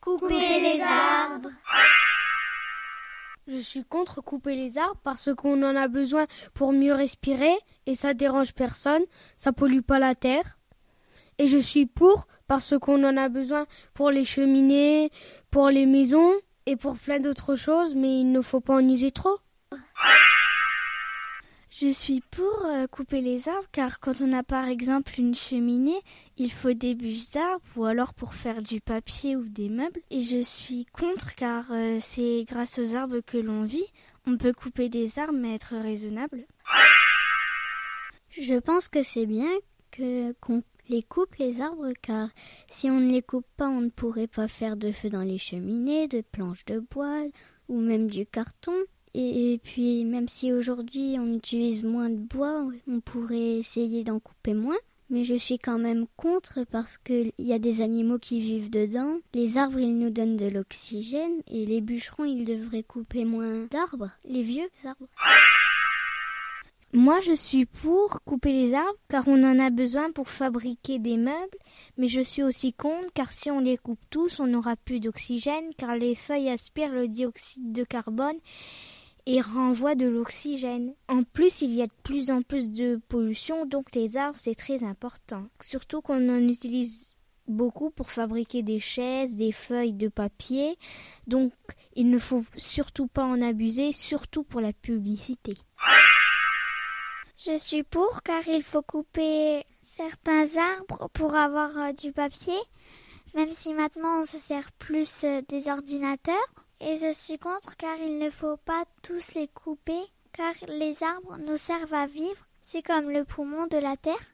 contre couper les arbres. Je suis contre couper les arbres parce qu'on en a besoin pour mieux respirer et ça dérange personne, ça pollue pas la terre. Et je suis pour parce qu'on en a besoin pour les cheminées, pour les maisons et pour plein d'autres choses, mais il ne faut pas en user trop. Je suis pour euh, couper les arbres car quand on a par exemple une cheminée, il faut des bûches d'arbres ou alors pour faire du papier ou des meubles. Et je suis contre car euh, c'est grâce aux arbres que l'on vit. On peut couper des arbres mais être raisonnable. Je pense que c'est bien que qu'on les coupe les arbres car si on ne les coupe pas, on ne pourrait pas faire de feu dans les cheminées, de planches de bois ou même du carton. Et, puis, même si aujourd'hui on utilise moins de bois, on pourrait essayer d'en couper moins. Mais je suis quand même contre parce qu'il y a des animaux qui vivent dedans. Les arbres, ils nous donnent de l'oxygène et les bûcherons, ils devraient couper moins d'arbres, les vieux arbres. Moi, je suis pour couper les arbres car on en a besoin pour fabriquer des meubles, mais je suis aussi contre car si on les coupe tous, on n'aura plus d'oxygène car les feuilles aspirent le dioxyde de carbone et renvoie de l'oxygène. En plus, il y a de plus en plus de pollution, donc les arbres, c'est très important. Surtout qu'on en utilise beaucoup pour fabriquer des chaises, des feuilles de papier. Donc, il ne faut surtout pas en abuser, surtout pour la publicité. Je suis pour car il faut couper certains arbres pour avoir euh, du papier, même si maintenant on se sert plus euh, des ordinateurs. Et je suis contre car il ne faut pas tous les couper car les arbres nous servent à vivre. C'est comme le poumon de la terre.